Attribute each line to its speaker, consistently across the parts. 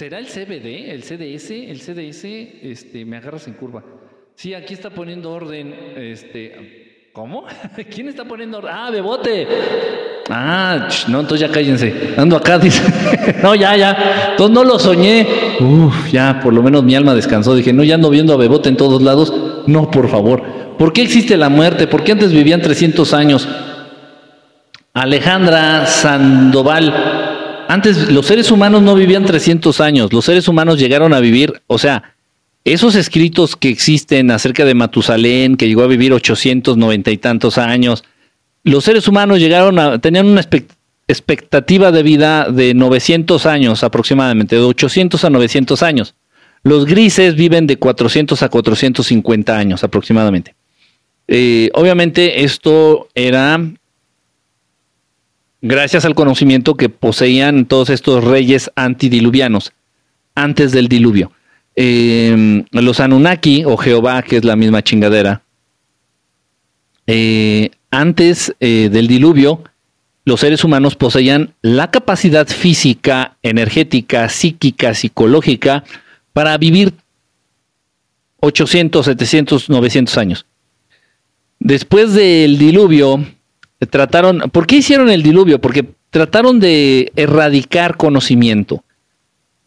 Speaker 1: ¿Será el CBD, el CDS? El CDS, este, me agarras en curva. Sí, aquí está poniendo orden, este, ¿cómo? ¿Quién está poniendo orden? Ah, Bebote. Ah, no, entonces ya cállense. Ando acá, dice. no, ya, ya. Entonces no lo soñé. Uf, ya, por lo menos mi alma descansó. Dije, no, ya ando viendo a Bebote en todos lados. No, por favor. ¿Por qué existe la muerte? ¿Por qué antes vivían 300 años? Alejandra Sandoval. Antes los seres humanos no vivían 300 años. Los seres humanos llegaron a vivir, o sea, esos escritos que existen acerca de Matusalén, que llegó a vivir 890 y tantos años, los seres humanos llegaron a, tenían una expectativa de vida de 900 años aproximadamente, de 800 a 900 años. Los grises viven de 400 a 450 años aproximadamente. Eh, obviamente esto era gracias al conocimiento que poseían todos estos reyes antidiluvianos antes del diluvio. Eh, los Anunnaki o Jehová, que es la misma chingadera, eh, antes eh, del diluvio, los seres humanos poseían la capacidad física, energética, psíquica, psicológica para vivir 800, 700, 900 años. Después del diluvio, trataron, ¿por qué hicieron el diluvio? Porque trataron de erradicar conocimiento.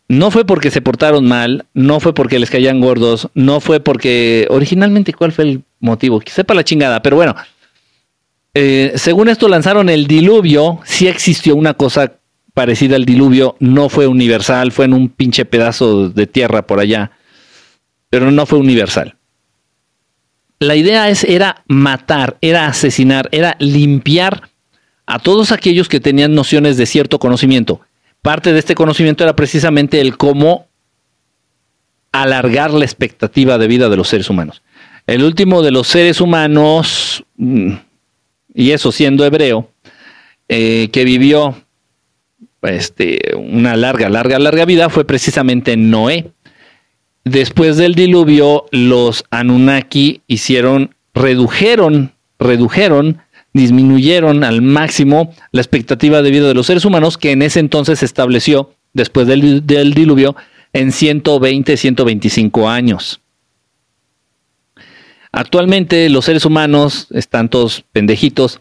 Speaker 1: No fue porque se portaron mal, no fue porque les caían gordos, no fue porque originalmente cuál fue el motivo, que sepa la chingada, pero bueno, eh, según esto lanzaron el diluvio, sí existió una cosa parecida al diluvio, no fue universal, fue en un pinche pedazo de tierra por allá, pero no fue universal. La idea es, era matar, era asesinar, era limpiar a todos aquellos que tenían nociones de cierto conocimiento. Parte de este conocimiento era precisamente el cómo alargar la expectativa de vida de los seres humanos. El último de los seres humanos, mm, y eso siendo hebreo, eh, que vivió este, una larga, larga, larga vida, fue precisamente Noé. Después del diluvio, los Anunnaki hicieron, redujeron, redujeron, disminuyeron al máximo la expectativa de vida de los seres humanos, que en ese entonces se estableció, después del, diluvio, en 120, 125 años. Actualmente los seres humanos están todos pendejitos.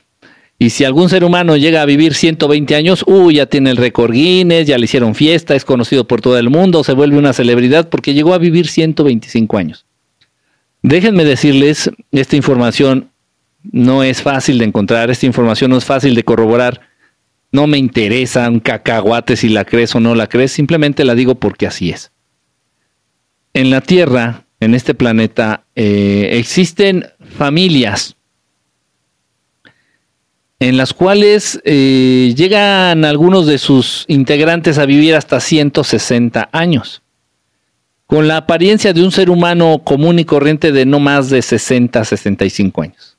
Speaker 1: Y si algún ser humano llega a vivir 120 años, uy, ya tiene el récord Guinness, ya le hicieron fiesta, es conocido por todo el mundo, se vuelve una celebridad porque llegó a vivir 125 años. Déjenme decirles, esta información no es fácil de encontrar, esta información no es fácil de corroborar. No me interesa un cacahuate si la crees o no la crees, simplemente la digo porque así es. En la Tierra en este planeta, eh, existen familias en las cuales eh, llegan algunos de sus integrantes a vivir hasta 160 años, con la apariencia de un ser humano común y corriente de no más de 60, 65 años.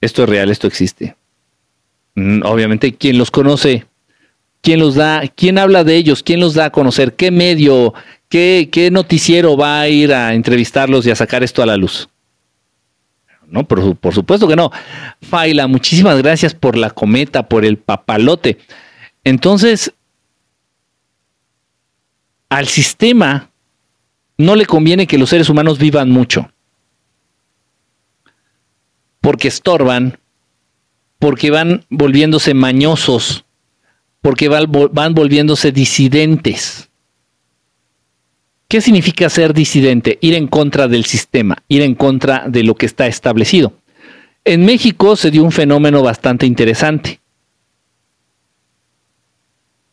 Speaker 1: Esto es real, esto existe. Mm, obviamente, quien los conoce, quién los da, quién habla de ellos, quién los da a conocer, qué medio, ¿Qué, noticiero va a ir a entrevistarlos y a sacar esto a la luz? No, por, por supuesto que no. Faila, muchísimas gracias por la cometa, por el papalote. Entonces, al sistema no le conviene que los seres humanos vivan mucho. Porque estorban, porque van volviéndose mañosos, porque van volviéndose disidentes. ¿Qué significa ser disidente? Ir en contra del sistema, ir en contra de lo que está establecido. En México se dio un fenómeno bastante interesante.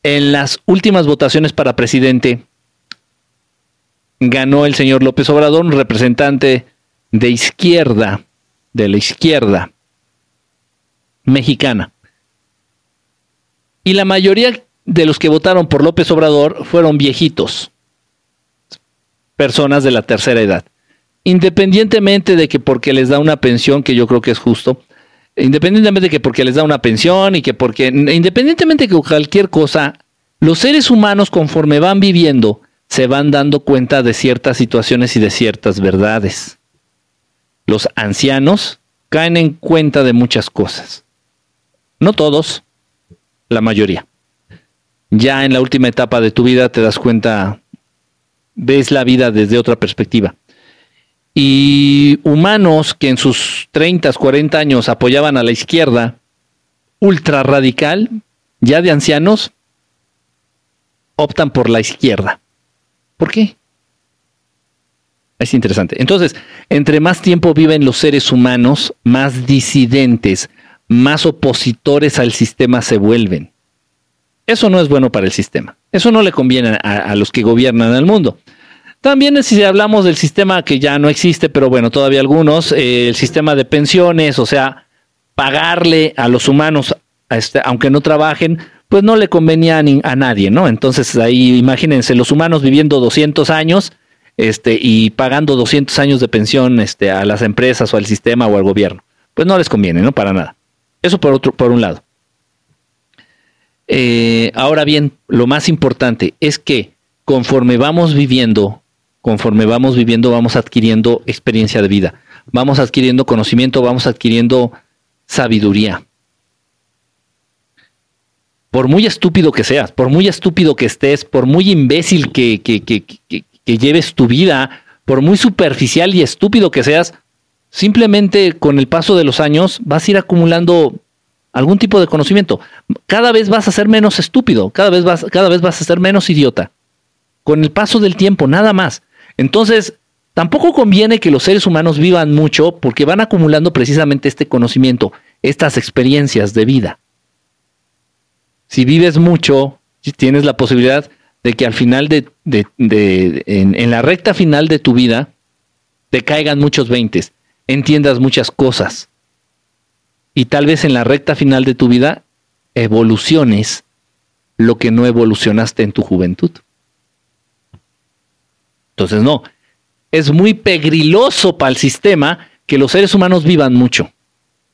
Speaker 1: En las últimas votaciones para presidente, ganó el señor López Obrador, un representante de izquierda, de la izquierda mexicana. Y la mayoría de los que votaron por López Obrador fueron viejitos personas de la tercera edad. Independientemente de que porque les da una pensión, que yo creo que es justo, independientemente de que porque les da una pensión y que porque, independientemente de que cualquier cosa, los seres humanos conforme van viviendo, se van dando cuenta de ciertas situaciones y de ciertas verdades. Los ancianos caen en cuenta de muchas cosas. No todos, la mayoría. ya en la última etapa de tu vida te das cuenta, ves la vida desde otra perspectiva. Y humanos que en sus 30, 40 años apoyaban a la izquierda, ultra radical, ya de ancianos, optan por la izquierda. ¿Por qué? Es interesante. Entonces, entre más tiempo viven los seres humanos, más disidentes, más opositores al sistema se vuelven. Eso no es bueno para el sistema. Eso no le conviene a, los que gobiernan el mundo. También si hablamos del sistema que ya no existe, pero bueno, todavía algunos, eh, el sistema de pensiones, o sea, pagarle a los humanos, este, aunque no trabajen, pues no le convenía a, nadie, ¿no? Entonces ahí imagínense los humanos viviendo 200 años este, y pagando 200 años de pensión este, a las empresas o al sistema o al gobierno. Pues no les conviene, ¿no? Para nada. Eso por, otro, por un lado. Eh, ahora bien, lo más importante es que conforme vamos viviendo, conforme vamos viviendo, vamos adquiriendo experiencia de vida, vamos adquiriendo conocimiento, vamos adquiriendo sabiduría. Por muy estúpido que seas, por muy estúpido que estés, por muy imbécil que, lleves tu vida, por muy superficial y estúpido que seas, simplemente con el paso de los años vas a ir acumulando algún tipo de conocimiento. Cada vez vas a ser menos estúpido, cada vez vas, cada vez vas a ser menos idiota. Con el paso del tiempo, nada más. Entonces, tampoco conviene que los seres humanos vivan mucho porque van acumulando precisamente este conocimiento, estas experiencias de vida. Si vives mucho, tienes la posibilidad de que al final de, en, en, la recta final de tu vida, te caigan muchos veintes, entiendas muchas cosas y tal vez en la recta final de tu vida evoluciones lo que no evolucionaste en tu juventud. Entonces, no, es muy pegriloso para el sistema que los seres humanos vivan mucho.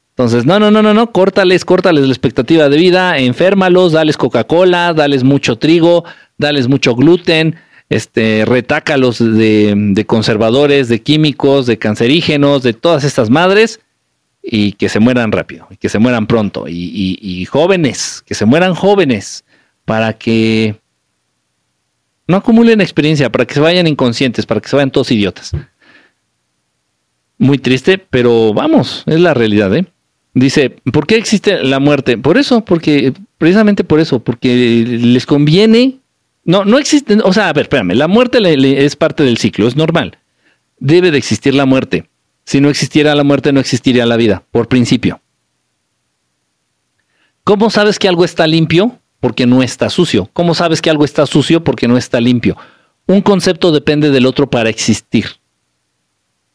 Speaker 1: Entonces, no, no, no, no, no, córtales, córtales la expectativa de vida, enférmalos, dales Coca-Cola, dales mucho trigo, dales mucho gluten, este, retácalos de, de conservadores, de químicos, de cancerígenos, de todas estas madres, y que se mueran rápido, y que se mueran pronto, y, jóvenes, que se mueran jóvenes, para que no acumulen experiencia, para que se vayan inconscientes, para que se vayan todos idiotas. Muy triste, pero vamos, es la realidad, ¿eh? Dice, ¿por qué existe la muerte? Por eso, porque, precisamente por eso, porque les conviene. No, no existe, o sea, a ver, espérame, la muerte es parte del ciclo, es normal. Debe de existir la muerte si no existiera la muerte, no existiría la vida, por principio. ¿Cómo sabes que algo está limpio? Porque no está sucio. ¿Cómo sabes que algo está sucio? Porque no está limpio. Un concepto depende del otro para existir.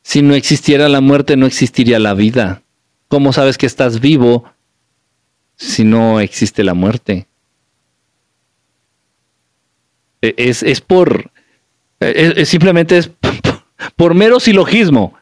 Speaker 1: Si no existiera la muerte, no existiría la vida. ¿Cómo sabes que estás vivo si no existe la muerte? E-, es, por... E-, simplemente es por mero silogismo.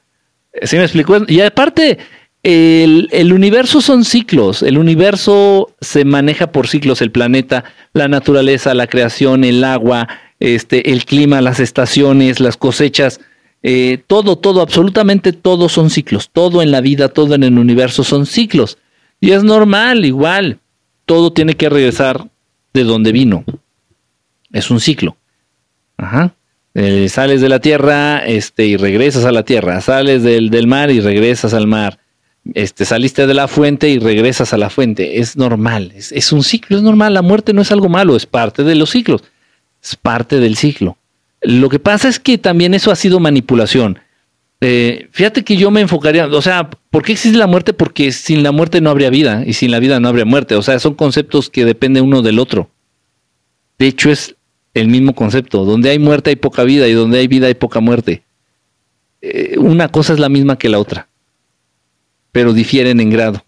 Speaker 1: ¿Sí me explicó? Y aparte, el, universo son ciclos, el universo se maneja por ciclos, el planeta, la naturaleza, la creación, el agua, este, el clima, las estaciones, las cosechas, eh, todo, todo, absolutamente todo son ciclos, todo en la vida, todo en el universo son ciclos. Y es normal, igual, todo tiene que regresar de donde vino. Es un ciclo. Ajá. Eh, sales de la tierra este, y regresas a la tierra, sales del, del, mar y regresas al mar, este, saliste de la fuente y regresas a la fuente, es normal, es, un ciclo, es normal, la muerte no es algo malo, es parte de los ciclos, es parte del ciclo. Lo que pasa es que también eso ha sido manipulación. Eh, fíjate que yo me enfocaría, o sea, ¿por qué existe la muerte? Porque sin la muerte no habría vida y sin la vida no habría muerte. O sea, son conceptos que dependen uno del otro. De hecho, es el mismo concepto. Donde hay muerte hay poca vida y donde hay vida hay poca muerte. Eh, una cosa es la misma que la otra, pero difieren en grado.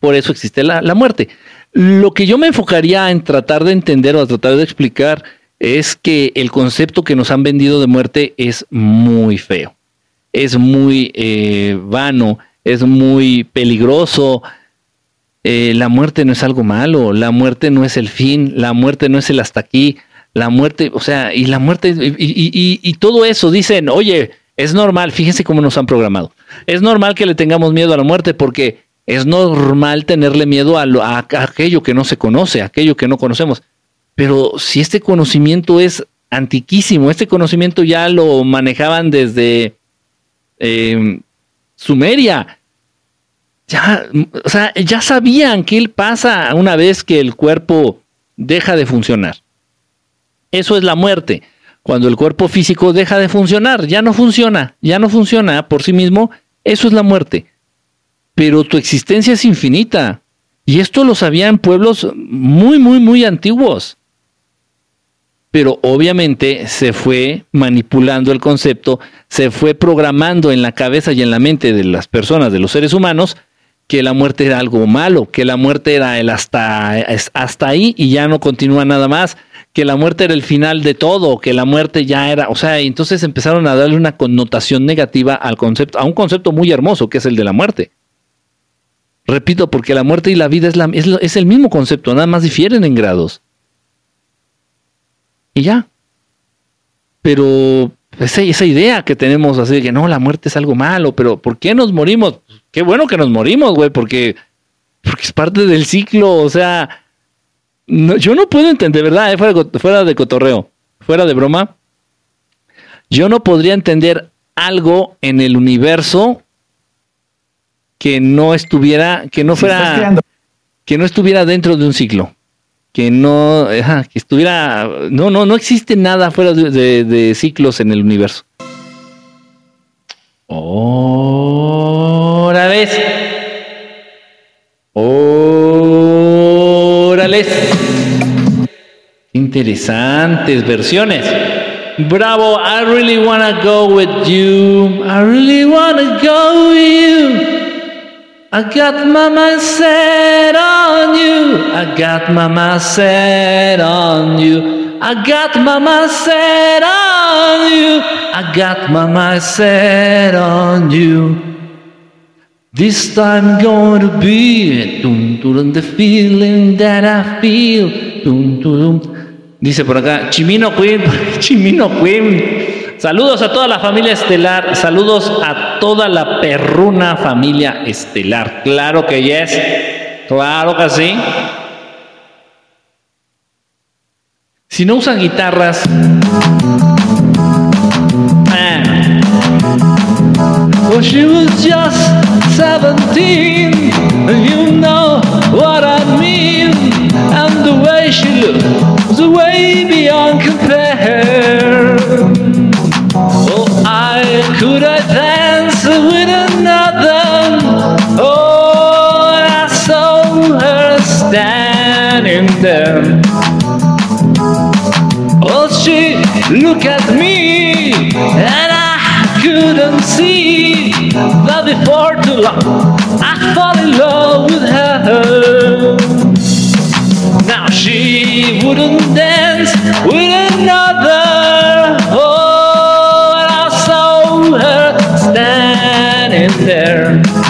Speaker 1: Por eso existe la, la, muerte. Lo que yo me enfocaría en tratar de entender o a tratar de explicar es que el concepto que nos han vendido de muerte es muy feo, es muy eh, vano, es muy peligroso, eh, la muerte no es algo malo, la muerte no es el fin, la muerte no es el hasta aquí, la muerte, o sea, y la muerte, y, todo eso dicen, oye, es normal, fíjense cómo nos han programado, es normal que le tengamos miedo a la muerte porque Es normal tenerle miedo a, aquello que no se conoce, a aquello que no conocemos. Pero si este conocimiento es antiquísimo, este conocimiento ya lo manejaban desde eh, Sumeria. Ya, o sea, ya sabían qué pasa una vez que el cuerpo deja de funcionar. Eso es la muerte. Cuando el cuerpo físico deja de funcionar, ya no funciona, ya no funciona por sí mismo, eso es la muerte. Pero tu existencia es infinita. Y esto lo sabían pueblos muy, muy, muy antiguos pero obviamente se fue manipulando el concepto, se fue programando en la cabeza y en la mente de las personas, de los seres humanos, que la muerte era algo malo, que la muerte era el hasta, hasta ahí y ya no continúa nada más, que la muerte era el final de todo, que la muerte ya era, o sea, entonces empezaron a darle una connotación negativa al concepto, a un concepto muy hermoso que es el de la muerte. Repito, porque la muerte y la vida es, la, es, es el mismo concepto, nada más difieren en grados y ya. Pero esa, esa idea que tenemos así de que no, la muerte es algo malo, pero ¿por qué nos morimos? Qué bueno que nos morimos, güey, porque, porque es parte del ciclo, o sea, yo no puedo entender, ¿verdad? Eh, fuera, fuera de cotorreo, fuera de broma, yo no podría entender algo en el universo que no estuviera, que no fuera, que no estuviera dentro de un ciclo que no, que estuviera, no, no, no existe nada fuera de, ciclos en el universo. Órale. Órale. Interesantes versiones. Bravo, I really wanna go with you. I really wanna go with you. I got my mind set on you. I got my mind set on you. I got my mind set on you. I got my mind set on you. This time to be dum, dum, the feeling that I feel. Dum. Dice por acá, Chimino Queen, Chimino Queen. Saludos a toda la familia estelar, saludos a toda la perruna familia estelar. Claro que yes, claro que sí. Si no usan guitarras, Well, she was just 17, And you know what I mean. And the way she looked was way beyond compare. Oh, I could I dance with another? Oh, I saw her standing there. Oh, she looked at me and I couldn't see that before too long I fall in love with her. Now she wouldn't dance with another. Oh, I saw her standing there.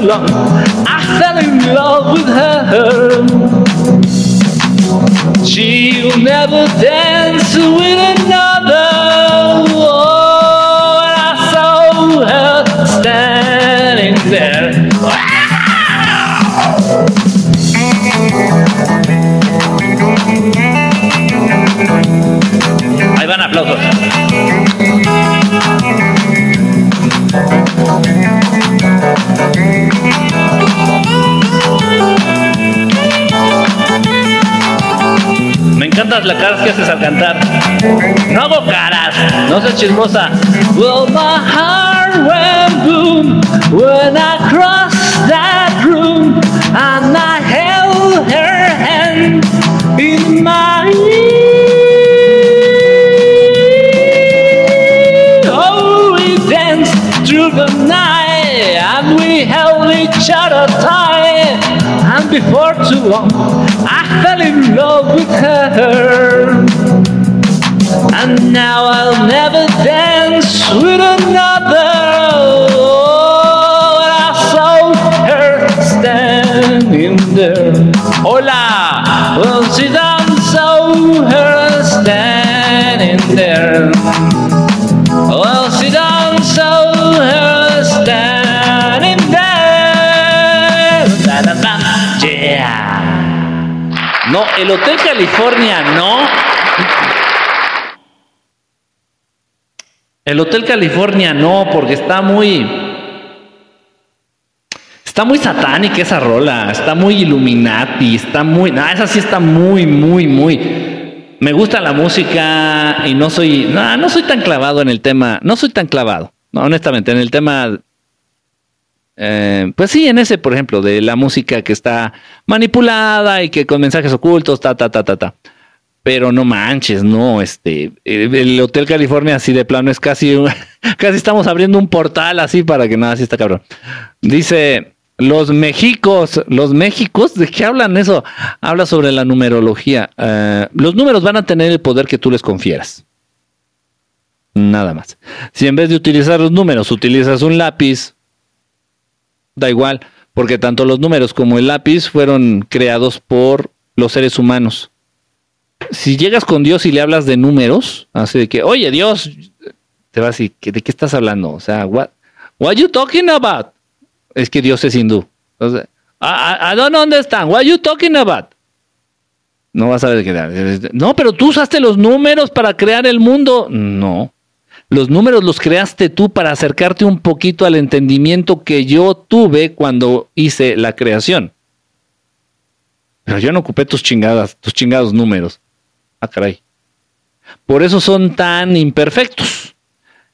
Speaker 1: Too long, I fell in love with her. She'll never dance with another. Cantas la cara que haces al cantar. No hago caras, no seas chismosa. Well, my heart went boom when I crossed that room and I held her hand in my Oh, we danced through the night and we held each other tight. And before too long, fell in love with her. And now I'll never dance with another. Oh, I saw her standing there. Hola! Well, she done saw her standing there. Well, she done saw her standing No, el Hotel California no. El Hotel California no, porque está muy. Está muy satánica esa rola, está muy Illuminati, está muy. No, esa sí está muy, muy, muy. Me gusta la música y no soy. No, no soy tan clavado en el tema. No soy tan clavado, no, honestamente, en el tema. Eh, pues sí, en ese, por ejemplo, de la música que está manipulada y que con mensajes ocultos, ta, ta, ta, ta, ta pero no manches, no, este, el Hotel California así de plano es casi, casi estamos abriendo un portal así para que nada, así está cabrón. Dice, los Méxicos, los Méxicos, ¿de qué hablan eso? Habla sobre la numerología. Eh, los números van a tener el poder que tú les confieras. Nada más. Si en vez de utilizar los números utilizas un lápiz, da igual, porque tanto los números como el lápiz fueron creados por los seres humanos si llegas con Dios y le hablas de números, así de que, oye Dios, te va a decir, ¿de qué estás hablando? O sea, what, what you talking about? Es que Dios es hindú. Entonces, I, I- I don't understand. What you talking about? No vas a ver qué. No, pero tú usaste los números para crear el mundo. No. Los números los creaste tú para acercarte un poquito al entendimiento que yo tuve cuando hice la creación. Pero yo no ocupé tus chingadas, tus chingados números. Ah, caray. Por eso son tan imperfectos.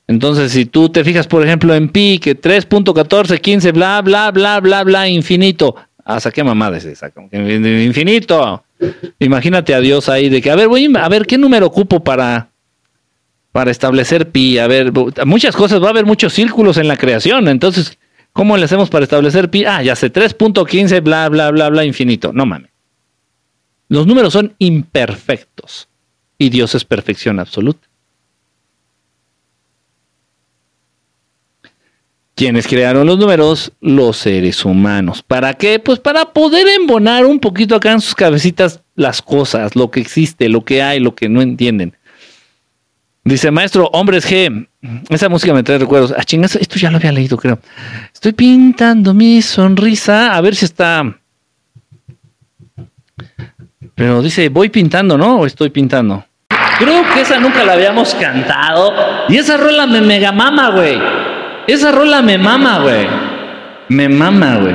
Speaker 1: Entonces, si tú te fijas, por ejemplo, en pi, que 3.14, 15, bla, bla, bla, bla, bla, infinito. ¿Hasta qué mamada es esa? Infinito. Imagínate a Dios ahí de que, a ver, voy a ver qué número ocupo para, para establecer pi. A ver, muchas cosas, va a haber muchos círculos en la creación. Entonces, ¿cómo le hacemos para establecer pi? Ah, ya sé, 3.15, bla, bla, bla, bla, infinito. No mames. Los números son imperfectos y Dios es perfección absoluta. ¿Quiénes crearon los números? Los seres humanos. ¿Para qué? Pues para poder embonar un poquito acá en sus cabecitas las cosas, lo que existe, lo que hay, lo que no entienden. Dice, maestro, hombres G, esa música me trae recuerdos. Ah, chingas, esto ya lo había leído, creo. Estoy pintando mi sonrisa, a ver si está... Pero dice, voy pintando, ¿no? ¿O estoy pintando? Creo que esa nunca la habíamos cantado. Y esa rola me mega mama, güey. Esa rola me mama, güey. Me mama, güey.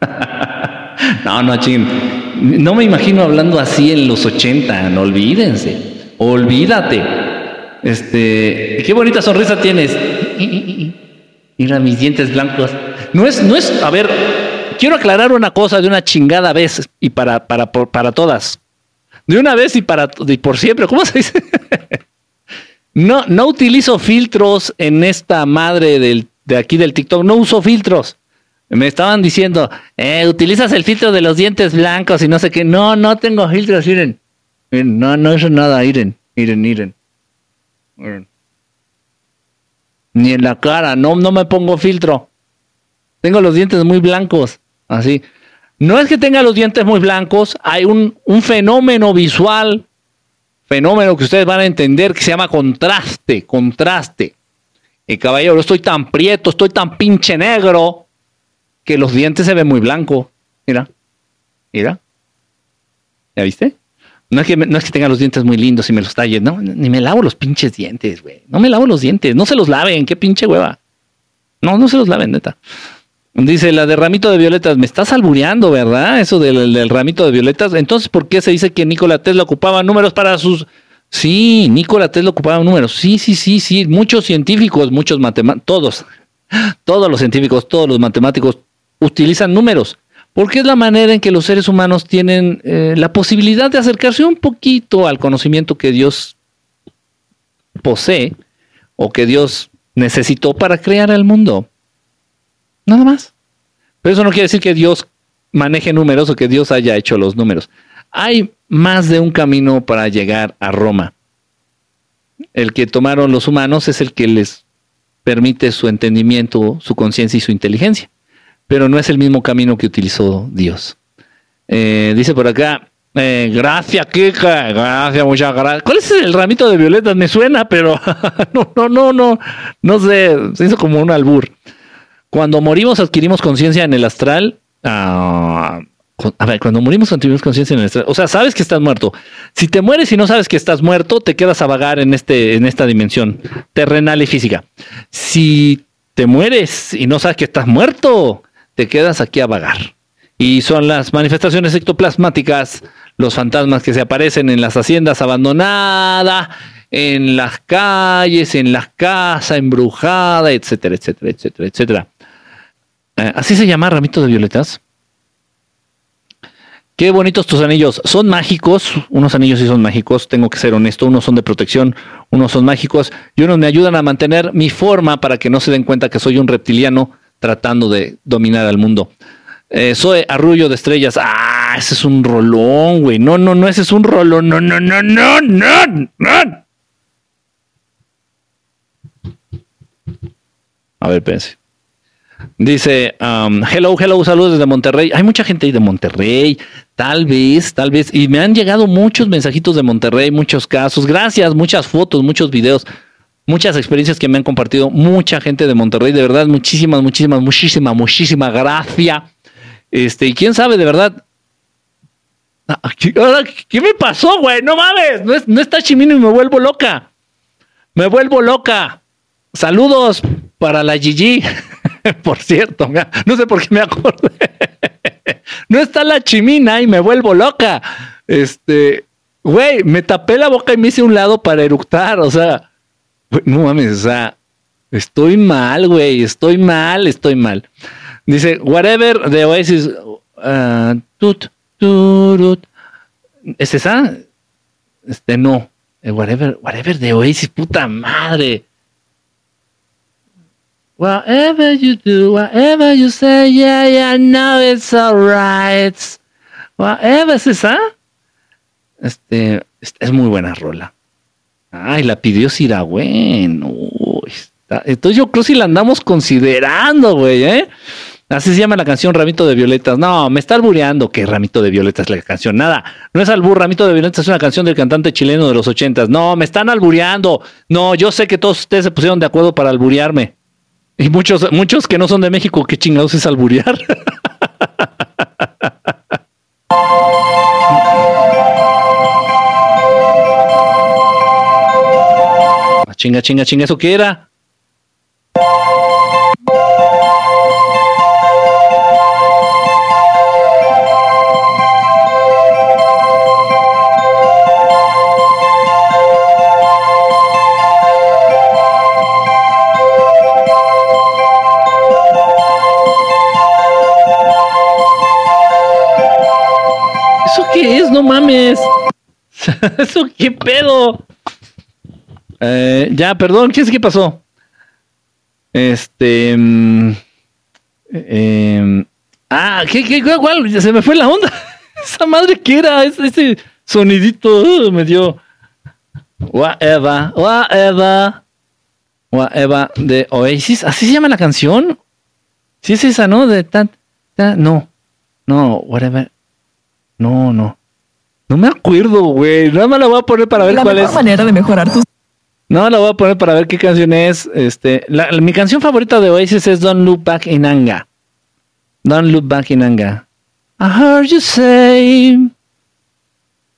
Speaker 1: no, no, ching. No me imagino hablando así en los 80, no olvídense. Olvídate. Este, qué bonita sonrisa tienes. Mira mis dientes blancos. No es, no es, a ver, quiero aclarar una cosa de una chingada vez y para, para, para, todas. De una vez y para y por siempre. ¿Cómo se dice? no, no utilizo filtros en esta madre del, de aquí del TikTok. No uso filtros. Me estaban diciendo, eh, utilizas el filtro de los dientes blancos y no sé qué. No, no tengo filtros, miren. No, no es nada, miren, miren. miren. Ni en la cara, no, no me pongo filtro. Tengo los dientes muy blancos, así. No es que tenga los dientes muy blancos, hay un, un fenómeno visual, fenómeno que ustedes van a entender que se llama contraste, contraste. Y caballero, estoy tan prieto, estoy tan pinche negro, que los dientes se ven muy blancos. Mira, mira. ¿Ya viste? No es, que, no es que tenga los dientes muy lindos y me los talle, no, ni me lavo los pinches dientes, güey. No me lavo los dientes, no se los laven, qué pinche hueva. No, no se los laven, neta. Dice la de ramito de violetas, me estás albureando, ¿verdad? Eso del, ramito de violetas. Entonces, ¿por qué se dice que Nikola Tesla ocupaba números para sus... Sí, Nikola Tesla ocupaba números. Sí, sí, sí, sí. Muchos científicos, muchos matemáticos, todos, todos los científicos, todos los matemáticos utilizan números. Porque es la manera en que los seres humanos tienen eh, la posibilidad de acercarse un poquito al conocimiento que Dios posee o que Dios necesitó para crear el mundo. Nada más. Pero eso no quiere decir que Dios maneje números o que Dios haya hecho los números. Hay más de un camino para llegar a Roma. el que tomaron los humanos es el que les permite su entendimiento, su conciencia y su inteligencia, pero no es el mismo camino que utilizó Dios. Eh, dice por acá, eh, gracias, Kika, gracias, muchas gracias. ¿Cuál es el ramito de violetas? Me suena, pero no, no, no, no, no sé, se hizo como un albur. Cuando morimos adquirimos conciencia en el astral. Ah, a ver, cuando morimos adquirimos conciencia en el astral. O sea, sabes que estás muerto. Si te mueres y no sabes que estás muerto, te quedas a vagar en, este, en esta dimensión terrenal y física. Si te mueres y no sabes que estás muerto, te quedas aquí a vagar. Y son las manifestaciones ectoplasmáticas, los fantasmas que se aparecen en las haciendas abandonadas, en las calles, en las casas embrujadas, etcétera, etcétera, etcétera, etcétera. Eh, así se llama ramito de violetas. Qué bonitos tus anillos. Son mágicos. Unos anillos sí son mágicos. Tengo que ser honesto. Unos son de protección. Unos son mágicos. Y unos me ayudan a mantener mi forma para que no se den cuenta que soy un reptiliano tratando de dominar al mundo. Eh, soy Arrullo de Estrellas. Ah, ese es un rolón, güey. No, no, no, ese es un rolón. No, no, no, no, no, no. A ver, pense. Dice, um, hello, hello, saludos desde Monterrey. Hay mucha gente ahí de Monterrey, tal vez, tal vez. Y me han llegado muchos mensajitos de Monterrey, muchos casos. Gracias, muchas fotos, muchos videos, muchas experiencias que me han compartido mucha gente de Monterrey. De verdad, muchísimas, muchísimas, muchísimas, muchísimas gracias. Este, y quién sabe, de verdad. Ah, ¿Qué, me pasó, güey? No mames, no, está chimino y me vuelvo loca. Me vuelvo loca. Saludos para la Gigi. por cierto, no sé por qué me acordé. no está la chimina y me vuelvo loca. Este, güey, me tapé la boca y me hice un lado para eructar. O sea, no mames, o sea, estoy mal, güey, estoy mal, estoy mal. Dice, whatever de Oasis. Uh, tut, ¿Es esa? Este, no. Eh, whatever, whatever de Oasis, puta madre. Whatever you do, whatever you say, yeah, yeah, know it's alright. Whatever es esa. Este, es muy buena rola. Ay, la pidió Siragüen. entonces yo creo si la andamos considerando, güey, ¿eh? Así se llama la canción Ramito de Violetas. No, me está albureando que Ramito de Violetas es la canción. Nada, no es albur. Ramito de Violetas es una canción del cantante chileno de los ochentas. No, me están albureando. No, yo sé que todos ustedes se pusieron de acuerdo para alburearme. Y muchos, muchos que no son de México, ¿qué chingados es alburear? chinga, chinga, chinga, ¿eso qué era? no mames. ¿Eso qué pedo? Eh, ya, perdón, ¿qué es que pasó? Este. Mm, em, ah, ¿qué, qué, cuál? Se me fue la onda. Esa madre que era, ese, sonidito uh, me dio. Whatever, whatever, whatever de Oasis. ¿Así se llama la canción? Sí, es esa, ¿no? De tan, no, no, whatever. No, no. No me acuerdo, güey. Nada más la voy a poner para ver
Speaker 2: la
Speaker 1: cuál es.
Speaker 2: La manera de mejorar tus.
Speaker 1: No, la voy a poner para ver qué canción es. Este, mi canción favorita de Oasis es Don't Look Back in Anger. Don't Look Back in Anger. I heard you say.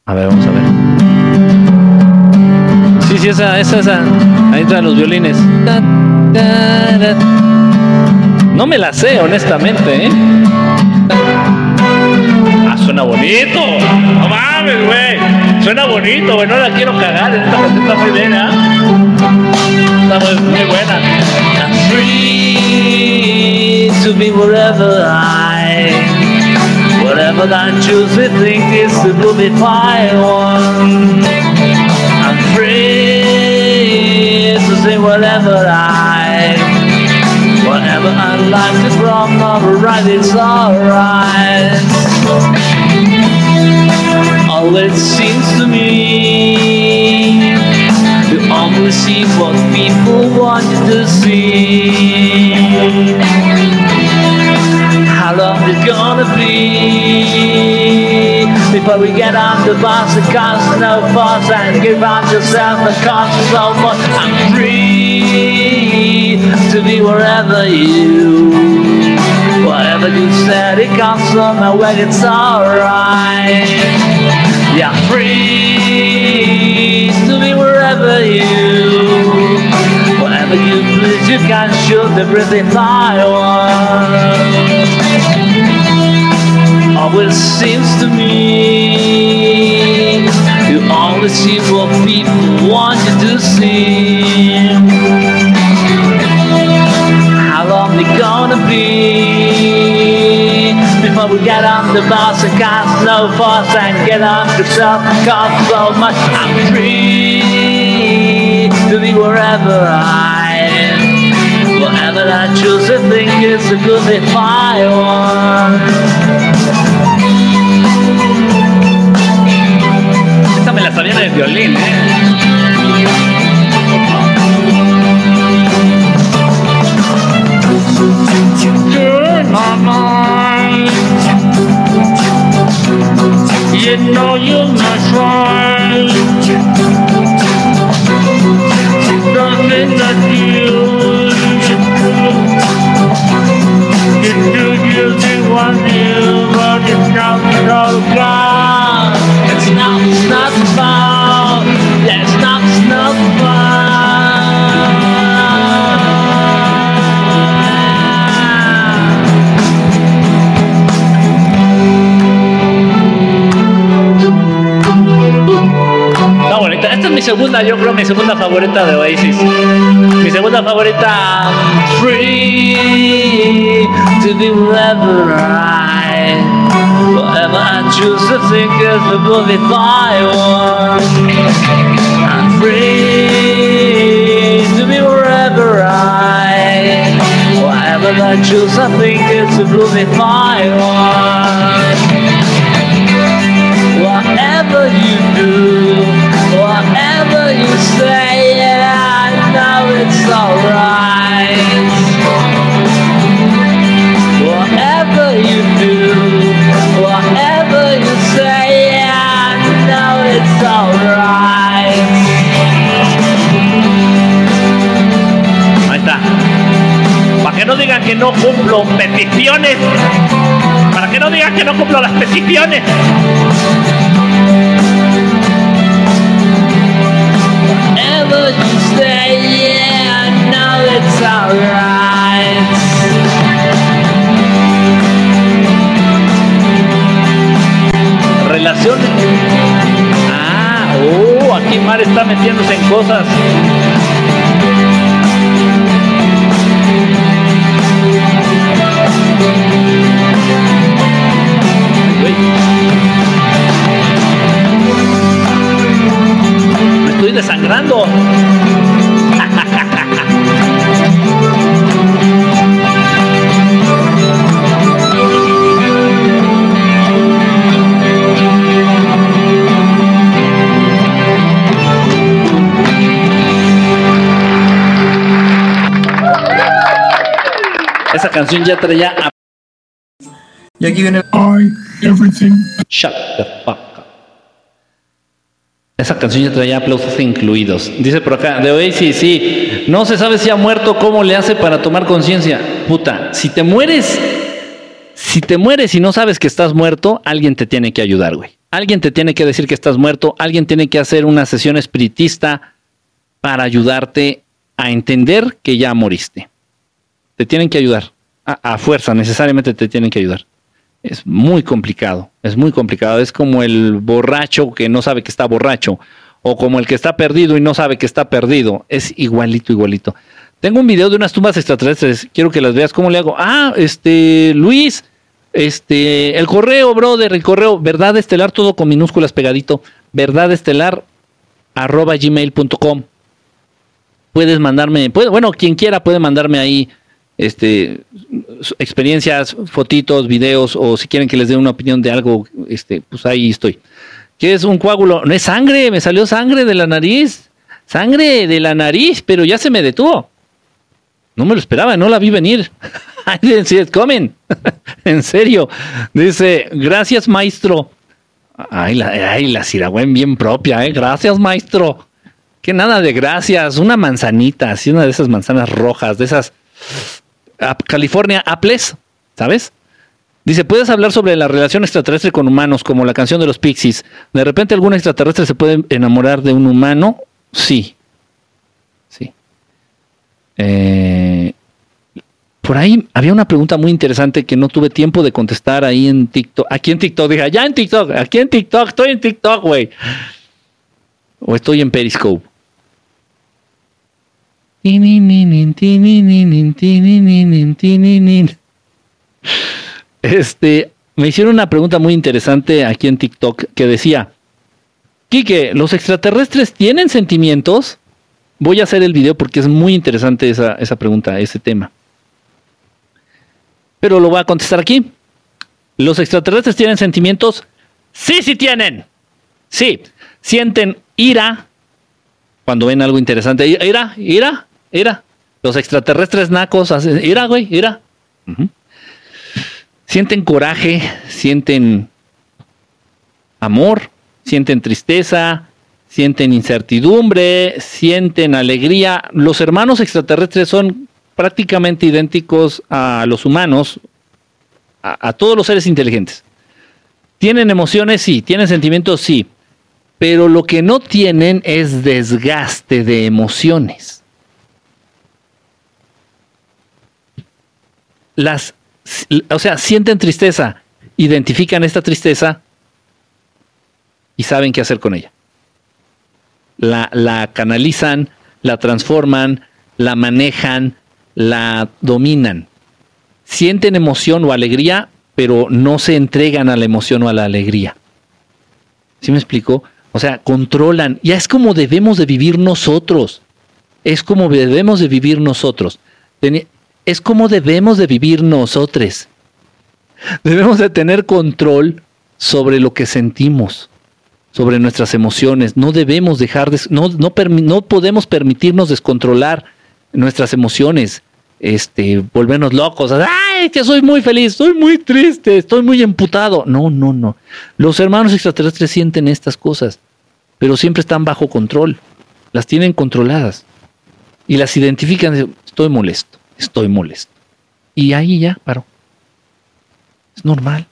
Speaker 1: A ver, vamos a ver. Sí, sí, esa, esa, esa. Ahí están los violines. No me la sé, honestamente, ¿eh? Suena bonito. No mames, güey. Suena bonito, güey. No la quiero cagar. Esta canción está muy. Está muy, muy buena. I'm free to be wherever I Whatever I choose, we think is the movie I want. I'm free to say whatever I Whatever I like is wrong or right, it's alright. All it seems to me, you only see what people want to see. How long it gonna be before we get on the bus? It costs no fuss and give on yourself and costs so much. I'm free to be wherever you. Whatever you said, it comes from my way, it's alright. Yeah, free to be wherever you. Whatever you please, you can shoot the pretty fireworks. Always seems to me you only see what people want you to see. Be before we get on the bus and cast no fuss and get on yourself and cost so much? I'm free to be wherever I am. Whatever I choose to think is a good if I want.
Speaker 2: Esta me la sabía en el violín, ¿eh?
Speaker 3: in my mind. You know you're not right. Nothing that you You do you do one you, but it's not so gone.
Speaker 1: It's not, it's not it's it's not
Speaker 2: segunda, yo creo, mi segunda favorita de Oasis. Mi segunda favorita.
Speaker 1: Free to be wherever I whatever I choose to think is the movie I want. I'm free to be wherever I whatever I choose I think is the movie I want.
Speaker 2: Que no cumplo las peticiones. Relaciones. Ah, oh, aquí Mar está metiéndose en cosas. Desangrando. Esa canción ya traía a
Speaker 4: Y aquí viene
Speaker 3: I, everything.
Speaker 2: Shut. Esa canción ya traía aplausos incluidos. Dice por acá, de Oasis, sí. No se sabe si ha muerto, cómo le hace para tomar conciencia. Puta, si te mueres, si te mueres y no sabes que estás muerto, alguien te tiene que ayudar, güey. Alguien te tiene que decir que estás muerto, alguien tiene que hacer una sesión espiritista para ayudarte a entender que ya moriste. Te tienen que ayudar. A fuerza, necesariamente te tienen que ayudar. Es muy complicado, es muy complicado. Es como el borracho que no sabe que está borracho, o como el que está perdido y no sabe que está perdido. Es igualito, igualito. Tengo un video de unas tumbas extraterrestres, quiero que las veas. ¿Cómo le hago? Ah, este, Luis, este, el correo, brother, el correo, verdad estelar, todo con minúsculas pegadito, verdad estelar, arroba gmail.com. Puedes mandarme, puede, bueno, quien quiera puede mandarme ahí este, experiencias, fotitos, videos, o si quieren que les dé una opinión de algo, este, pues ahí estoy. ¿Qué es un coágulo? No es sangre, me salió sangre de la nariz.
Speaker 1: Sangre de la nariz, pero ya se me detuvo. No me lo esperaba, no la vi venir. I didn't see it coming. en serio. Dice, gracias, maestro. Ay, la, ay, la Siragüen bien propia, ¿eh? Gracias, maestro. Que nada de gracias. Una manzanita, así una de esas manzanas rojas, de esas California Apples, ¿sabes? Dice, ¿puedes hablar sobre la relación extraterrestre con humanos, como la canción de los Pixies? ¿De repente algún extraterrestre se puede enamorar de un humano? Sí. Sí. Eh, por ahí había una pregunta muy interesante que no tuve tiempo de contestar ahí en TikTok. Aquí en TikTok, dije, ya en TikTok, aquí en TikTok, estoy en TikTok, güey. O estoy en Periscope. Este, me hicieron una pregunta muy interesante aquí en TikTok que decía, Quique, ¿los extraterrestres tienen sentimientos? Voy a hacer el video porque es muy interesante esa, esa pregunta, ese tema pero lo voy a contestar aquí. ¿Los extraterrestres tienen sentimientos? Sí, sí tienen. Sí, sienten ira cuando ven algo interesante. Ira, ira, ira. Los extraterrestres nacos hacen ira, güey, ira. Sienten coraje, sienten amor, sienten tristeza, sienten incertidumbre, sienten alegría. Los hermanos extraterrestres son prácticamente idénticos a los humanos, a, todos los seres inteligentes. ¿Tienen emociones? Sí. ¿Tienen sentimientos? Sí. Pero lo que no tienen es desgaste de emociones. Las, o sea, sienten tristeza, identifican esta tristeza y saben qué hacer con ella. La, la canalizan, la transforman, la manejan, la dominan. Sienten emoción o alegría, pero no se entregan a la emoción o a la alegría. ¿Sí me explico? O sea, controlan. Ya es como debemos de vivir nosotros. Es como debemos de vivir nosotros. Es como debemos de vivir nosotros. Debemos de tener control sobre lo que sentimos, sobre nuestras emociones. No debemos dejar de, no, no, no podemos permitirnos descontrolar nuestras emociones este, volvernos locos. ¡Ay, que soy muy feliz! Estoy muy triste, estoy muy emputado. No, no, no. Los hermanos extraterrestres sienten estas cosas, pero siempre están bajo control. Las tienen controladas y las identifican. Estoy molesto, estoy molesto. Y ahí ya paro. Es normal.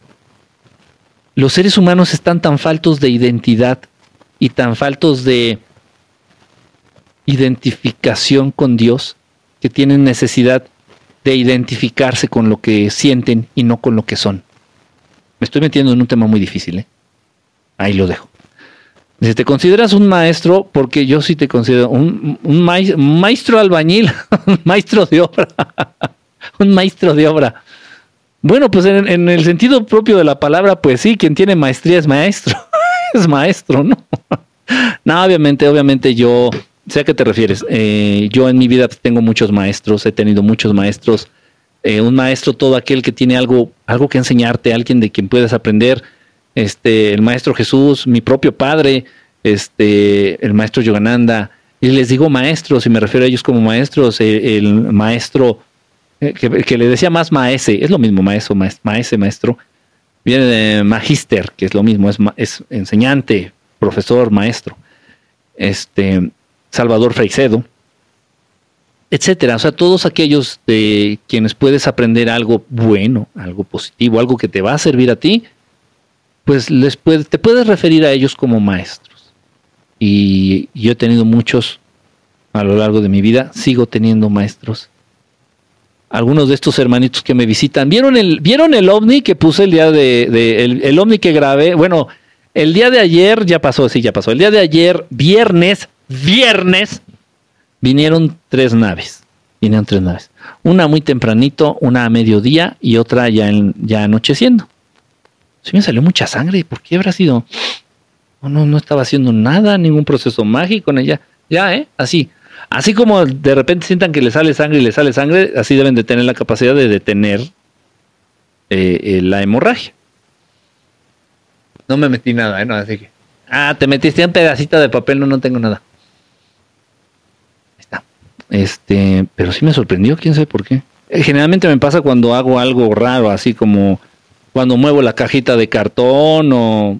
Speaker 1: Los seres humanos están tan faltos de identidad y tan faltos de identificación con Dios que tienen necesidad de identificarse con lo que sienten y no con lo que son. Me estoy metiendo en un tema muy difícil, ¿eh? Ahí lo dejo. Si te consideras un maestro, porque yo sí te considero un, maestro albañil, un maestro de obra, un maestro de obra. Bueno, pues en, en, el sentido propio de la palabra, pues sí, quien tiene maestría es maestro, es maestro, ¿no? no, obviamente, obviamente yo sé a qué te refieres. Eh, yo en mi vida tengo muchos maestros, he tenido muchos maestros. Eh, un maestro, todo aquel que tiene algo, algo que enseñarte, alguien de quien puedes aprender. Este, el maestro Jesús, mi propio padre, este, el maestro Yogananda. Y les digo maestros, y me refiero a ellos como maestros, eh, el, maestro que, le decía más maese, es lo mismo, maestro, maese, maestro. Viene de magister, que es lo mismo, es, es enseñante, profesor, maestro. Este, Salvador Freixedo, etcétera. O sea, todos aquellos de quienes puedes aprender algo bueno, algo positivo, algo que te va a servir a ti, pues les te puedes referir a ellos como maestros. Y yo he tenido muchos a lo largo de mi vida, sigo teniendo maestros. Algunos de estos hermanitos que me visitan, ¿vieron el, ¿vieron el ovni que puse el día de, el, el ovni que grabé? Bueno, el día de ayer, ya pasó, sí, ya pasó. El día de ayer, viernes, viernes, vinieron tres naves. Vinieron tres naves. Una muy tempranito, una a mediodía y otra ya, en, ya anocheciendo. Sí me salió mucha sangre. ¿Por qué habrá sido? no, no estaba haciendo nada, ningún proceso mágico en ella. Ya, ¿eh? Así. Así como de repente sientan que le sale sangre y le sale sangre, así deben de tener la capacidad de detener eh, eh, la hemorragia. No me metí nada, ¿eh? No, así que. Ah, te metiste un pedacito de papel, no, no tengo nada. Este, pero sí me sorprendió, quién sabe por qué. Eh, Generalmente me pasa cuando hago algo raro, así como cuando muevo la cajita de cartón o,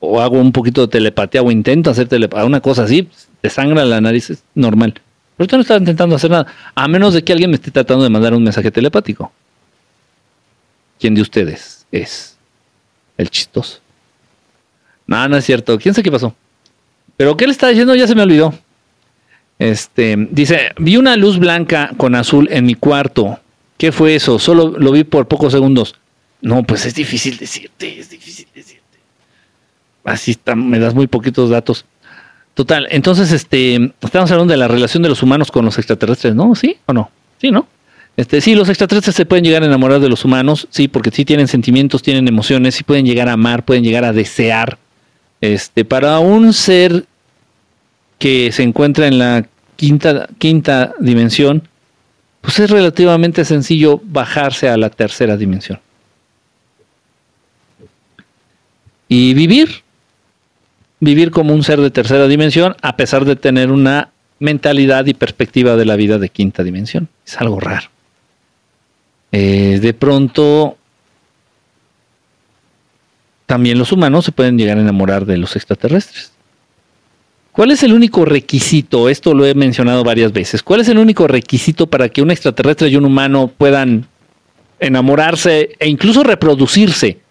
Speaker 1: o hago un poquito de telepatía o intento hacer telepatía, una cosa así, te sangra la nariz, es normal. Pero ahorita no estaba intentando hacer nada, a menos de que alguien me esté tratando de mandar un mensaje telepático. ¿Quién de ustedes es el chistoso? No, no es cierto. ¿Quién sabe qué pasó? Pero ¿qué le está diciendo? Ya se me olvidó. Este, dice, vi una luz blanca con azul en mi cuarto. ¿Qué fue eso? Solo lo vi por pocos segundos. No, pues es difícil decirte, es difícil decirte. Así está, me das muy poquitos datos. Total, entonces, este, estamos hablando de la relación de los humanos con los extraterrestres, ¿no? ¿Sí o no? Sí, ¿no? Este, sí, los extraterrestres se pueden llegar a enamorar de los humanos, sí, porque sí tienen sentimientos, tienen emociones, sí pueden llegar a amar, pueden llegar a desear. Este, para un ser que se encuentra en la quinta, quinta dimensión, pues es relativamente sencillo bajarse a la tercera dimensión. Y vivir, vivir como un ser de tercera dimensión, a pesar de tener una mentalidad y perspectiva de la vida de quinta dimensión. Es algo raro. Eh, de pronto, también los humanos se pueden llegar a enamorar de los extraterrestres. ¿Cuál es el único requisito? Esto lo he mencionado varias veces. ¿Cuál es el único requisito para que un extraterrestre y un humano puedan enamorarse e incluso reproducirse?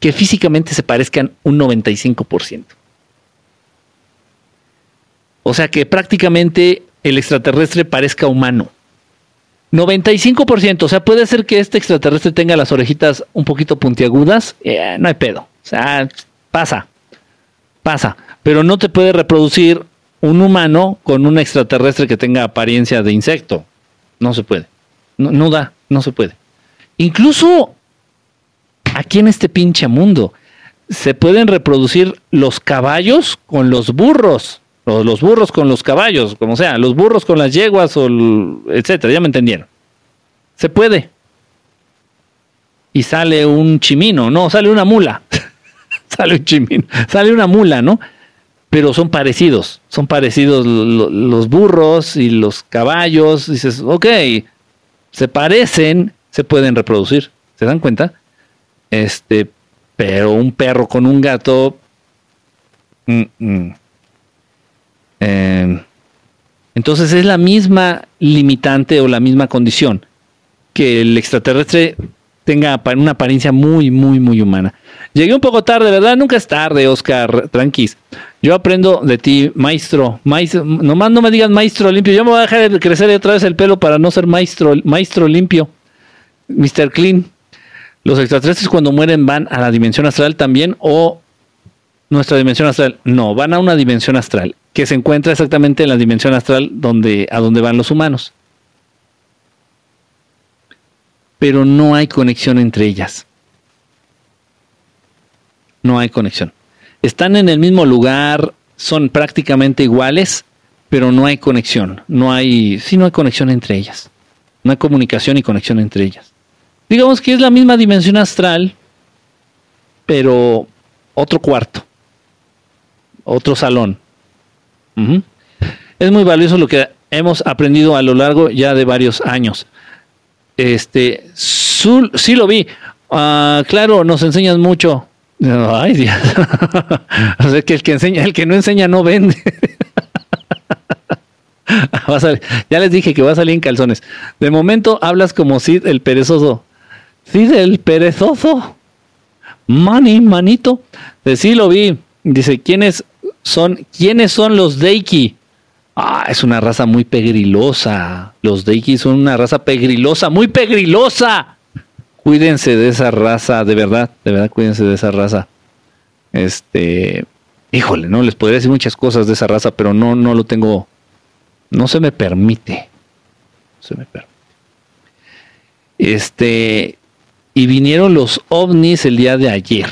Speaker 1: Que físicamente se parezcan un 95%. O sea que prácticamente el extraterrestre parezca humano. 95%, o sea, puede ser que este extraterrestre tenga las orejitas un poquito puntiagudas, eh, no hay pedo. O sea, pasa, pasa, pero no te puede reproducir un humano con un extraterrestre que tenga apariencia de insecto. No se puede. No, no da, no se puede. Incluso aquí en este pinche mundo se pueden reproducir los caballos con los burros, o los burros con los caballos, como sea, los burros con las yeguas, o etcétera, ya me entendieron. Se puede. Y sale un chimino, no, sale una mula. sale un chimino, sale una mula, ¿no? Pero son parecidos, son parecidos lo- lo- los burros y los caballos. Dices, ok, se parecen, se pueden reproducir, ¿se dan cuenta? Este, pero un perro con un gato. mm, mm. Eh, entonces es la misma limitante o la misma condición que el extraterrestre tenga una apariencia muy, muy, muy humana. Llegué un poco tarde, ¿verdad? Nunca es tarde, Oscar, tranquis. Yo aprendo de ti, maestro. maestro nomás no me digas maestro limpio. Yo me voy a dejar de crecer otra vez el pelo para no ser maestro, maestro limpio. Mr. Clean. Los extraterrestres cuando mueren van a la dimensión astral también o nuestra dimensión astral. No, van a una dimensión astral que se encuentra exactamente en la dimensión astral donde, a donde van los humanos. Pero no hay conexión entre ellas. No hay conexión. Están en el mismo lugar, son prácticamente iguales, pero no hay conexión. No hay, sí, no hay conexión entre ellas. No hay comunicación y conexión entre ellas. Digamos que es la misma dimensión astral, pero otro cuarto, otro salón. Es muy valioso lo que hemos aprendido a lo largo ya de varios años. Este, Zul- sí lo vi. Ah, claro, nos enseñas mucho. Ay, Dios. o sea que el que enseña, el que no enseña no vende. Ya les dije que va a salir en calzones. De momento hablas como Sid el perezoso. Sid el perezoso. Mani, manito. Sí lo vi. Dice, ¿quiénes son, quiénes son los Deiki? Ah, es una raza muy pegrilosa. Los Deiki son una raza pegrilosa, muy pegrilosa. Cuídense de esa raza, de verdad, de verdad, cuídense de esa raza. Este, híjole, no les podría decir muchas cosas de esa raza, pero no, no lo tengo, no se me permite. No se me permite. Este, y vinieron los ovnis el día de ayer.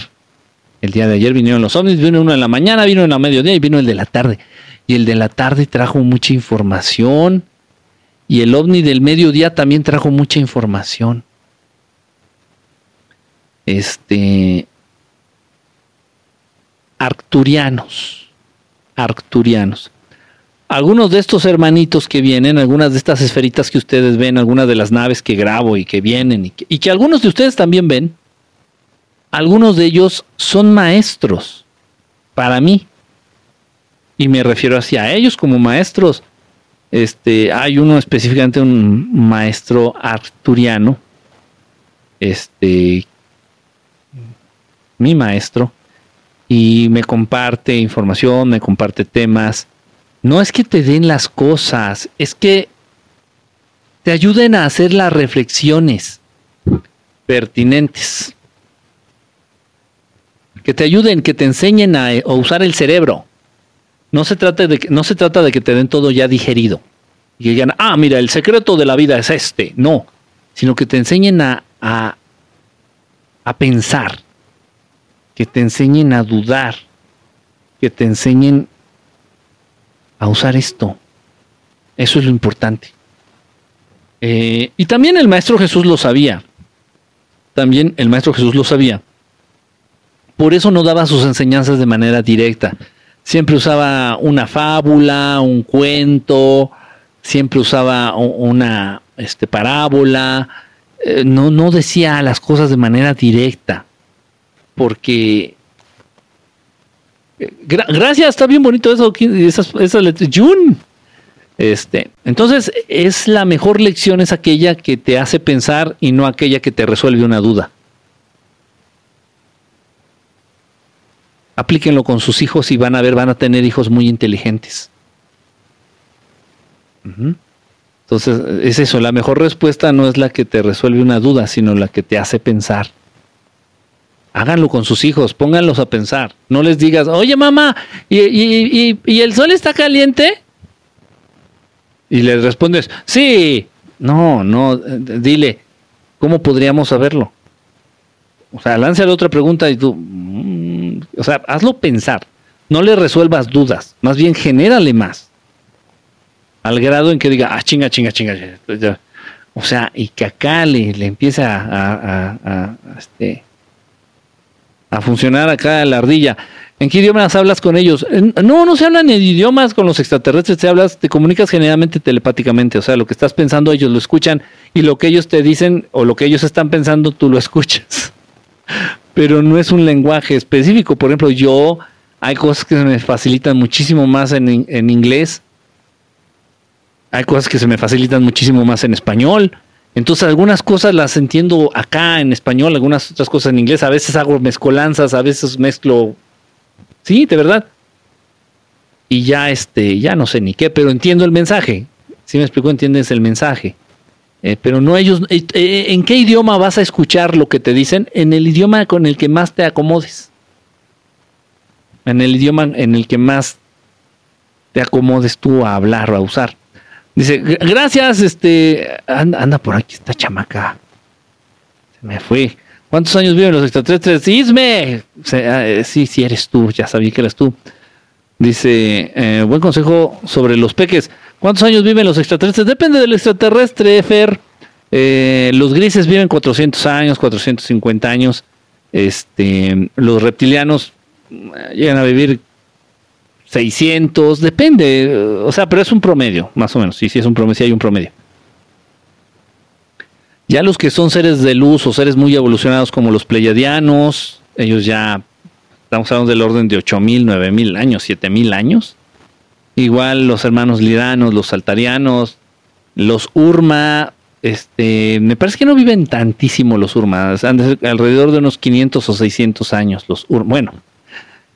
Speaker 1: El día de ayer vinieron los ovnis, vino uno en la mañana, vino en la mediodía y vino el de la tarde. Y el de la tarde trajo mucha información. Y el ovni del mediodía también trajo mucha información. Este. Arcturianos. Arcturianos. Algunos de estos hermanitos que vienen, algunas de estas esferitas que ustedes ven, algunas de las naves que grabo y que vienen y que, algunos de ustedes también ven, algunos de ellos son maestros para mí. Y me refiero hacia ellos como maestros. Este, hay uno específicamente, un maestro arturiano, este, mi maestro, y me comparte información, me comparte temas. No es que te den las cosas, es que te ayuden a hacer las reflexiones pertinentes. Que te ayuden, que te enseñen a, a usar el cerebro. No se, trata de, que- no se trata de que te den todo ya digerido. Y digan, ah, mira, el secreto de la vida es este. No, sino que te enseñen a, a, a pensar, que te enseñen a dudar, que te enseñen a usar esto. Eso es lo importante. Eh, y también el Maestro Jesús lo sabía. También el Maestro Jesús lo sabía. Por eso no daba sus enseñanzas de manera directa. Siempre usaba una fábula, un cuento, siempre usaba una este, parábola. Eh, no, no decía las cosas de manera directa. Porque gra- gracias, está bien bonito eso, esas, esas. Jun. Este, entonces, es la mejor lección es aquella que te hace pensar y no aquella que te resuelve una duda. Aplíquenlo con sus hijos y van a ver, van a tener hijos muy inteligentes. Entonces, es eso, la mejor respuesta no es la que te resuelve una duda, sino la que te hace pensar. Háganlo con sus hijos, pónganlos a pensar. No les digas, oye mamá, ¿y, y- y- el sol está caliente? Y les respondes, sí. No, no, dile, ¿cómo podríamos saberlo? O sea, lánzale otra pregunta y tú, mm, o sea, hazlo pensar. No le resuelvas dudas, más bien genérale más. Al grado en que diga, ah, chinga, chinga, chinga. ya, ya". O sea, y que acá le, le empiece a, a- a- a- a, este, a funcionar acá la ardilla. ¿En qué idiomas hablas con ellos? No, no se hablan en idiomas con los extraterrestres, te hablas, te comunicas generalmente telepáticamente, o sea, lo que estás pensando ellos lo escuchan y lo que ellos te dicen o lo que ellos están pensando tú lo escuchas. Pero no es un lenguaje específico, por ejemplo, yo hay cosas que se me facilitan muchísimo más en, en inglés, hay cosas que se me facilitan muchísimo más en español. Entonces algunas cosas las entiendo acá en español, algunas otras cosas en inglés. A veces hago mezcolanzas, a veces mezclo. Sí, de verdad. Y ya este, ya no sé ni qué, pero entiendo el mensaje. Si me explico, entiendes el mensaje. Eh, pero no ellos. eh, eh, ¿En qué idioma vas a escuchar lo que te dicen? En el idioma con el que más te acomodes. En el idioma en el que más te acomodes tú a hablar o a usar. Dice, "Gra- gracias, este, anda, anda por aquí esta chamaca. Se me fue. ¿Cuántos años viven los extraterrestres? Isme. Ah, eh, sí, sí eres tú, ya sabía que eras tú. Dice, eh, buen consejo sobre los peques. ¿Cuántos años viven los extraterrestres? Depende del extraterrestre, Fer. Eh, los grises viven 400 años, 450 años. Este, los reptilianos llegan a vivir 600, depende, o sea, pero es un promedio, más o menos. Sí, sí, es un promedio, sí hay un promedio. Ya los que son seres de luz o seres muy evolucionados como los pleiadianos, ellos ya estamos hablando del orden de 8000, 9000 años, 7000 años. Igual los hermanos liranos, los saltarianos, los urma, este, me parece que no viven tantísimo los urma, han de ser alrededor de unos 500 o 600 años los urma. Bueno,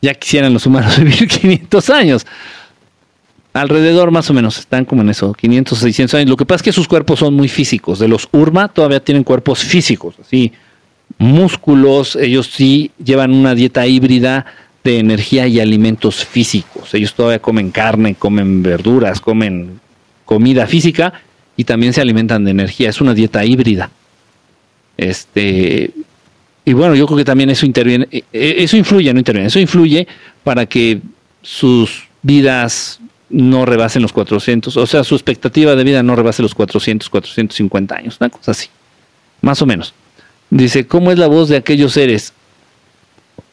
Speaker 1: ya quisieran los humanos vivir 500 años. Alrededor más o menos, están como en eso, 500 o 600 años. Lo que pasa es que sus cuerpos son muy físicos. De los Urma todavía tienen cuerpos físicos, así, músculos. Ellos sí llevan una dieta híbrida de energía y alimentos físicos. Ellos todavía comen carne, comen verduras, comen comida física y también se alimentan de energía. Es una dieta híbrida. Este, y bueno, yo creo que también eso interviene, eh, eh, eso influye, no interviene, eso influye para que sus vidas no rebasen los 400, o sea, su expectativa de vida no rebase los 400, 450 años, una cosa así, más o menos. Dice, ¿cómo es la voz de aquellos seres?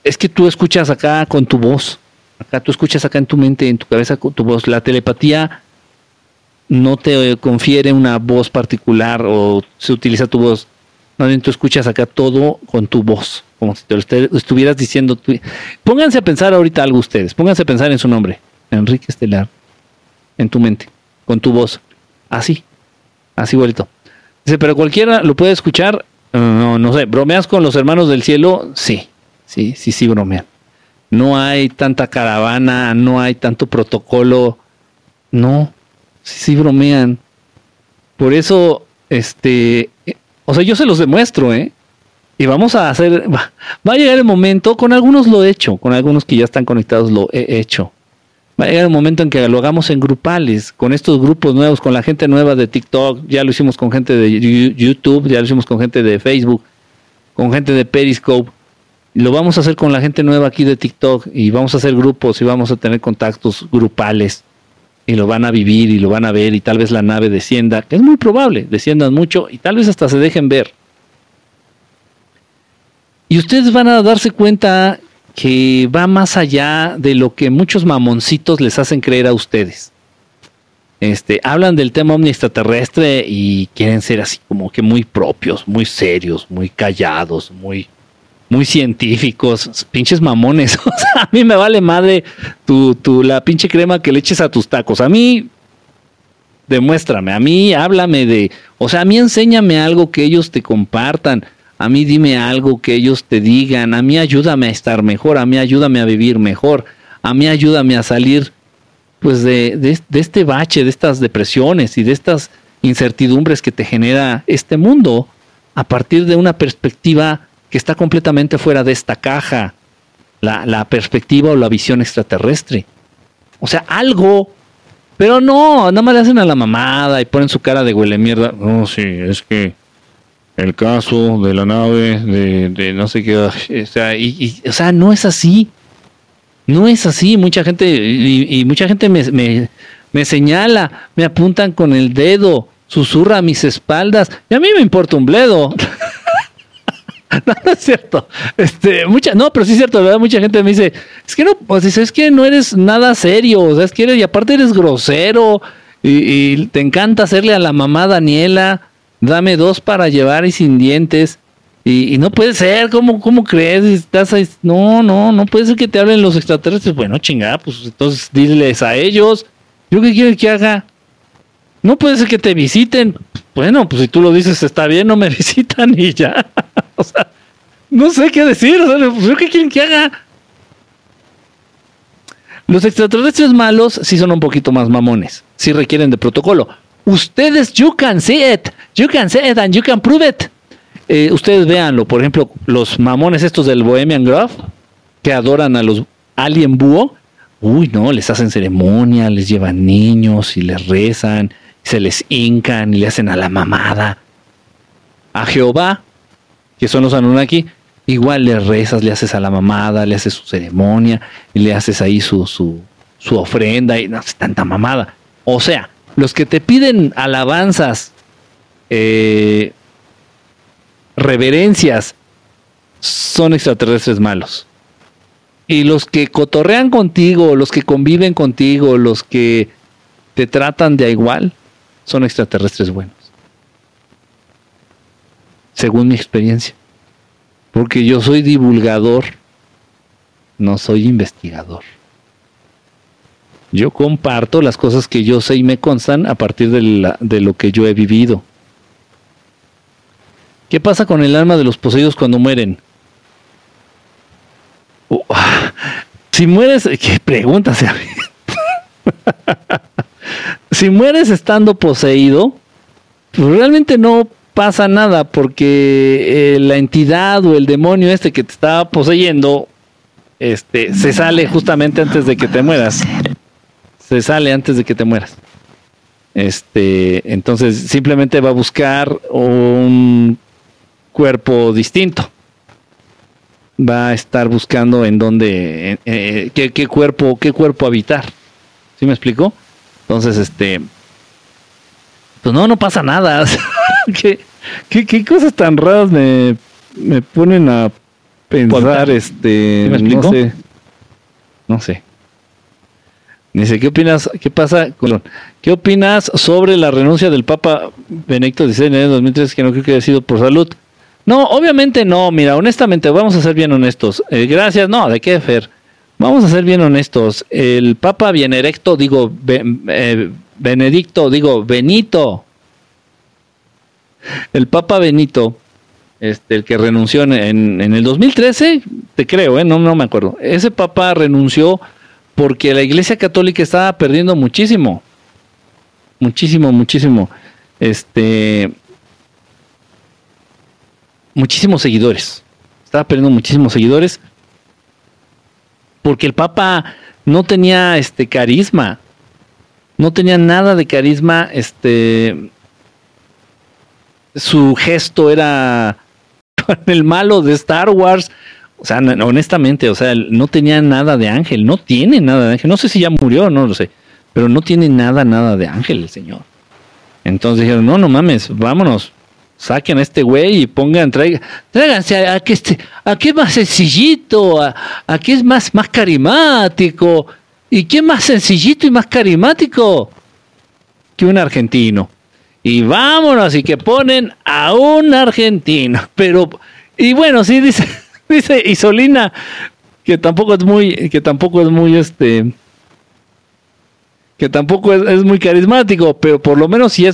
Speaker 1: Es que tú escuchas acá con tu voz, Acá tú escuchas acá en tu mente, en tu cabeza, tu voz. La telepatía no te confiere una voz particular o se utiliza tu voz. Más tú escuchas acá todo con tu voz, como si te lo estuvieras diciendo. Pónganse a pensar ahorita algo ustedes, pónganse a pensar en su nombre, Enrique Estelar, en tu mente, con tu voz, así, así vuelto. Dice, pero cualquiera lo puede escuchar, no, no sé, ¿bromeas con los hermanos del cielo? Sí, sí, sí, sí, bromean. No hay tanta caravana, no hay tanto protocolo, no, sí, sí bromean. Por eso, este, o sea, yo se los demuestro, ¿eh? Y vamos a hacer, va, a llegar el momento, con algunos lo he hecho, con algunos que ya están conectados lo he hecho. Va a llegar el momento en que lo hagamos en grupales, con estos grupos nuevos, con la gente nueva de TikTok, ya lo hicimos con gente de YouTube, ya lo hicimos con gente de Facebook, con gente de Periscope. Lo vamos a hacer con la gente nueva aquí de TikTok y vamos a hacer grupos y vamos a tener contactos grupales y lo van a vivir y lo van a ver y tal vez la nave descienda, que es muy probable, desciendan mucho y tal vez hasta se dejen ver. Y ustedes van a darse cuenta que va más allá de lo que muchos mamoncitos les hacen creer a ustedes. Este, hablan del tema omni extraterrestre y quieren ser así como que muy propios, muy serios, muy callados, muy muy científicos, pinches mamones. A mí me vale madre tu, tu, la pinche crema que le eches a tus tacos. A mí, demuéstrame, a mí háblame de, o sea, a mí enséñame algo que ellos te compartan. A mí dime algo que ellos te digan. A mí ayúdame a estar mejor. A mí ayúdame a vivir mejor. A mí ayúdame a salir, pues, de, de, de este bache, de estas depresiones y de estas incertidumbres que te genera este mundo a partir de una perspectiva que está completamente fuera de esta caja, la, perspectiva o la visión extraterrestre. O sea, algo, pero no, nada más le hacen a la mamada y ponen su cara de huele mierda. No, sí, es que el caso de la nave, de, no sé qué, o sea, y, o sea, no es así. No es así. Mucha gente, y, mucha gente me, me, me señala, me apuntan con el dedo, susurra a mis espaldas, y a mí me importa un bledo. no, no es cierto. Este, mucha, no, pero sí es cierto, ¿verdad? Mucha gente me dice, es que no, pues es que no eres nada serio, o sea, es que eres, y aparte eres grosero, y, te encanta hacerle a la mamá Daniela, dame dos para llevar y sin dientes. Y, no puede ser, ¿cómo, cómo crees? Estás no, no, no puede ser que te hablen los extraterrestres. Bueno, chingada, pues entonces diles a ellos. ¿Yo qué quiero que haga? No puede ser que te visiten. Bueno, pues si tú lo dices está bien, no me visitan y ya. o sea, no sé qué decir. O sea, ¿qué quieren que haga? Los extraterrestres malos sí son un poquito más mamones. Sí requieren de protocolo. Ustedes, you can see it. You can see it and you can prove it. Eh, ustedes véanlo. Por ejemplo, los mamones estos del Bohemian Grove que adoran a los alien búho. Uy, no, les hacen ceremonia, les llevan niños y les rezan, se les hincan y le hacen a la mamada. A Jehová, que son los Anunnaki, igual le rezas, le haces a la mamada, le haces su ceremonia y le haces ahí su, su, su ofrenda y no hace tanta mamada. O sea, los que te piden alabanzas, eh, reverencias, son extraterrestres malos. Y los que cotorrean contigo, los que conviven contigo, los que te tratan de igual, son extraterrestres buenos según mi experiencia. Porque yo soy divulgador, no soy investigador. Yo comparto las cosas que yo sé y me constan a partir de, lo que yo he vivido. ¿Qué pasa con el alma de los poseídos cuando mueren? Uh, si mueres, ¿qué preguntas? si mueres estando poseído, pues realmente no pasa nada porque eh, la entidad o el demonio este que te estaba poseyendo este, se sale justamente antes de que te mueras. Se sale antes de que te mueras. Este, entonces simplemente va a buscar un cuerpo distinto. Va a estar buscando en dónde, eh, qué, cuerpo, qué cuerpo habitar. ¿Sí me explico? Entonces, este, pues no, no pasa nada. ¿Qué, qué, cosas tan raras me, ponen a pensar, este, no sé, no sé. Dice, ¿qué opinas? ¿Qué pasa? ¿Qué opinas sobre la renuncia del Papa Benedicto XVI en el año 2003 que no creo que haya sido por salud? No, obviamente no. Mira, honestamente, vamos a ser bien honestos. Eh, gracias, no, ¿de qué, Fer? Vamos a ser bien honestos. El Papa bien erecto, digo, eh, Benedicto, digo, Benito. El Papa Benito, este, el que renunció en, en- en el 2013, te creo, ¿eh? no, no me acuerdo. Ese Papa renunció porque la Iglesia Católica estaba perdiendo muchísimo. Muchísimo, muchísimo. Este. Muchísimos seguidores. Estaba perdiendo muchísimos seguidores. Porque el Papa no tenía este carisma. No tenía nada de carisma. Este. Su gesto era el malo de Star Wars. O sea, honestamente, o sea, no tenía nada de ángel, no tiene nada de ángel. No sé si ya murió, no lo sé, pero no tiene nada, nada de ángel el señor. Entonces dijeron, no, no mames, vámonos, saquen a este güey y pongan, traigan, tráiganse a, a que este, a que es más sencillito, a, a que es más, más carismático. ¿Y quién más sencillito y más carismático que un argentino? Y vámonos, y que ponen a un argentino. Pero, y bueno, sí, dice, dice Isolina, que tampoco es muy, que tampoco es muy este, que tampoco es, es muy carismático, pero por lo menos sí es